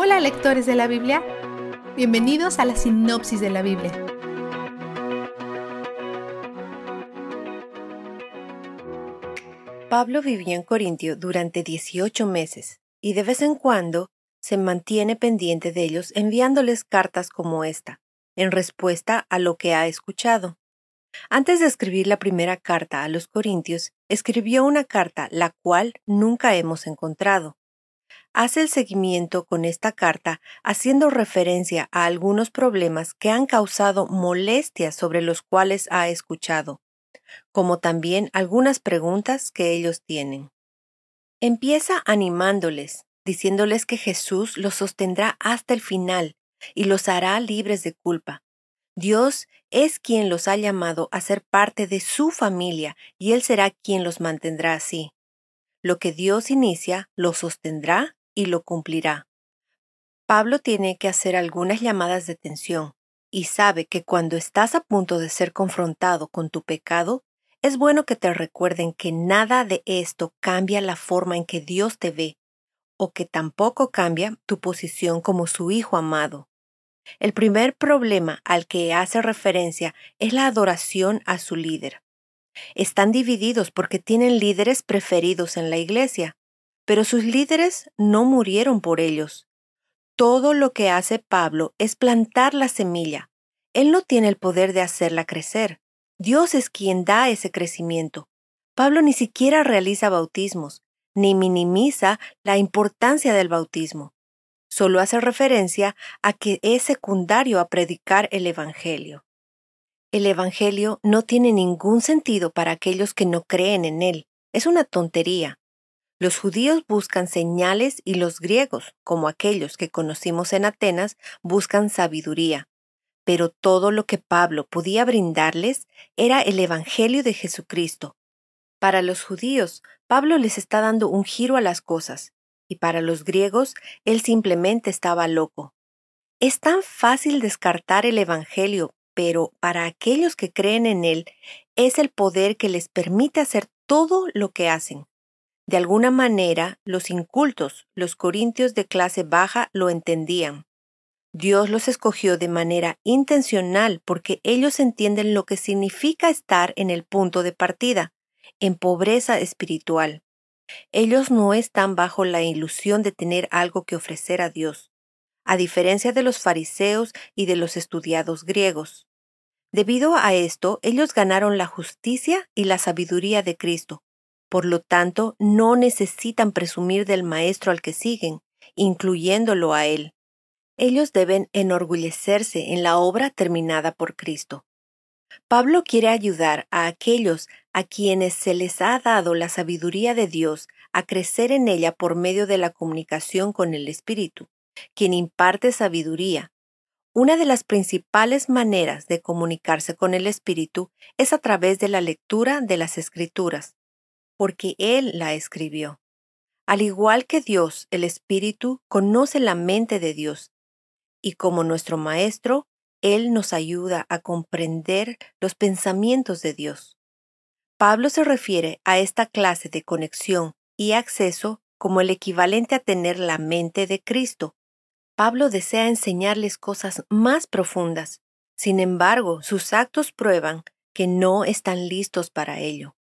Hola lectores de la Biblia, bienvenidos a la sinopsis de la Biblia. Pablo vivió en Corintio durante 18 meses y de vez en cuando se mantiene pendiente de ellos enviándoles cartas como esta, en respuesta a lo que ha escuchado. Antes de escribir la primera carta a los Corintios, escribió una carta la cual nunca hemos encontrado. Hace el seguimiento con esta carta haciendo referencia a algunos problemas que han causado molestias sobre los cuales ha escuchado, como también algunas preguntas que ellos tienen. Empieza animándoles, diciéndoles que Jesús los sostendrá hasta el final y los hará libres de culpa. Dios es quien los ha llamado a ser parte de su familia y Él será quien los mantendrá así. Lo que Dios inicia, lo sostendrá y lo cumplirá. Pablo tiene que hacer algunas llamadas de atención y sabe que cuando estás a punto de ser confrontado con tu pecado, es bueno que te recuerden que nada de esto cambia la forma en que Dios te ve, o que tampoco cambia tu posición como su Hijo amado. El primer problema al que hace referencia es la adoración a su líder. Están divididos porque tienen líderes preferidos en la iglesia, pero sus líderes no murieron por ellos. Todo lo que hace Pablo es plantar la semilla. Él no tiene el poder de hacerla crecer. Dios es quien da ese crecimiento. Pablo ni siquiera realiza bautismos, ni minimiza la importancia del bautismo solo hace referencia a que es secundario a predicar el Evangelio. El Evangelio no tiene ningún sentido para aquellos que no creen en él. Es una tontería. Los judíos buscan señales y los griegos, como aquellos que conocimos en Atenas, buscan sabiduría. Pero todo lo que Pablo podía brindarles era el Evangelio de Jesucristo. Para los judíos, Pablo les está dando un giro a las cosas y para los griegos él simplemente estaba loco. Es tan fácil descartar el Evangelio, pero para aquellos que creen en él es el poder que les permite hacer todo lo que hacen. De alguna manera, los incultos, los corintios de clase baja, lo entendían. Dios los escogió de manera intencional porque ellos entienden lo que significa estar en el punto de partida, en pobreza espiritual. Ellos no están bajo la ilusión de tener algo que ofrecer a Dios, a diferencia de los fariseos y de los estudiados griegos. Debido a esto, ellos ganaron la justicia y la sabiduría de Cristo. Por lo tanto, no necesitan presumir del Maestro al que siguen, incluyéndolo a Él. Ellos deben enorgullecerse en la obra terminada por Cristo. Pablo quiere ayudar a aquellos a quienes se les ha dado la sabiduría de Dios a crecer en ella por medio de la comunicación con el Espíritu, quien imparte sabiduría. Una de las principales maneras de comunicarse con el Espíritu es a través de la lectura de las Escrituras, porque Él la escribió. Al igual que Dios, el Espíritu conoce la mente de Dios, y como nuestro Maestro, él nos ayuda a comprender los pensamientos de Dios. Pablo se refiere a esta clase de conexión y acceso como el equivalente a tener la mente de Cristo. Pablo desea enseñarles cosas más profundas. Sin embargo, sus actos prueban que no están listos para ello.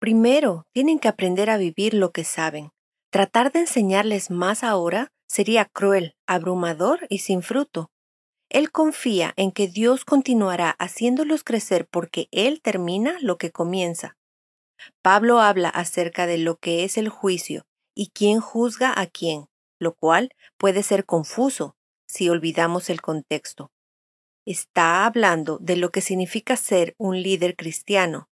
Primero, tienen que aprender a vivir lo que saben. Tratar de enseñarles más ahora sería cruel, abrumador y sin fruto. Él confía en que Dios continuará haciéndolos crecer porque Él termina lo que comienza. Pablo habla acerca de lo que es el juicio y quién juzga a quién, lo cual puede ser confuso si olvidamos el contexto. Está hablando de lo que significa ser un líder cristiano.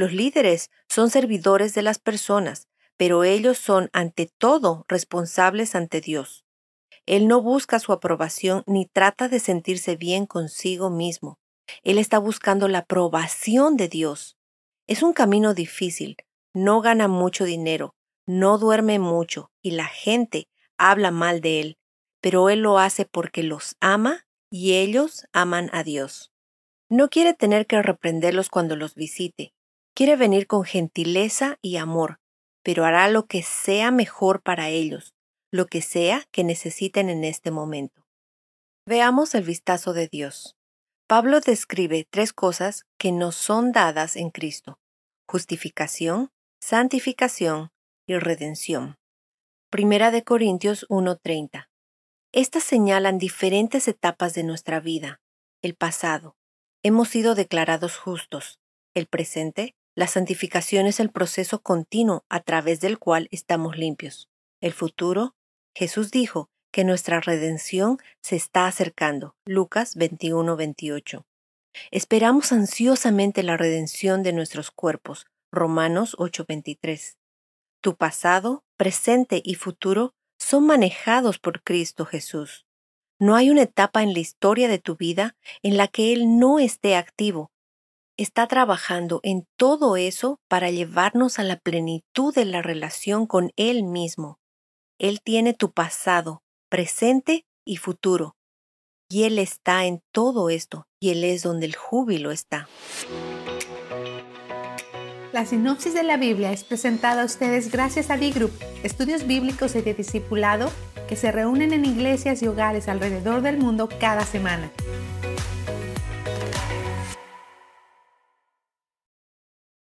Los líderes son servidores de las personas, pero ellos son ante todo responsables ante Dios. Él no busca su aprobación ni trata de sentirse bien consigo mismo. Él está buscando la aprobación de Dios. Es un camino difícil, no gana mucho dinero, no duerme mucho y la gente habla mal de él, pero él lo hace porque los ama y ellos aman a Dios. No quiere tener que reprenderlos cuando los visite, quiere venir con gentileza y amor, pero hará lo que sea mejor para ellos, lo que sea que necesiten en este momento. Veamos el vistazo de Dios. Pablo describe tres cosas que nos son dadas en Cristo. Justificación, santificación y redención. Primera de Corintios 1:30. Estas señalan diferentes etapas de nuestra vida. El pasado. Hemos sido declarados justos. El presente. La santificación es el proceso continuo a través del cual estamos limpios. El futuro. Jesús dijo que nuestra redención se está acercando. Lucas 21:28. Esperamos ansiosamente la redención de nuestros cuerpos. Romanos 8:23. Tu pasado, presente y futuro son manejados por Cristo Jesús. No hay una etapa en la historia de tu vida en la que Él no esté activo. Está trabajando en todo eso para llevarnos a la plenitud de la relación con Él mismo. Él tiene tu pasado, presente y futuro. Y Él está en todo esto, y Él es donde el júbilo está. La sinopsis de la Biblia es presentada a ustedes gracias a D-Group, estudios bíblicos y de discipulado que se reúnen en iglesias y hogares alrededor del mundo cada semana.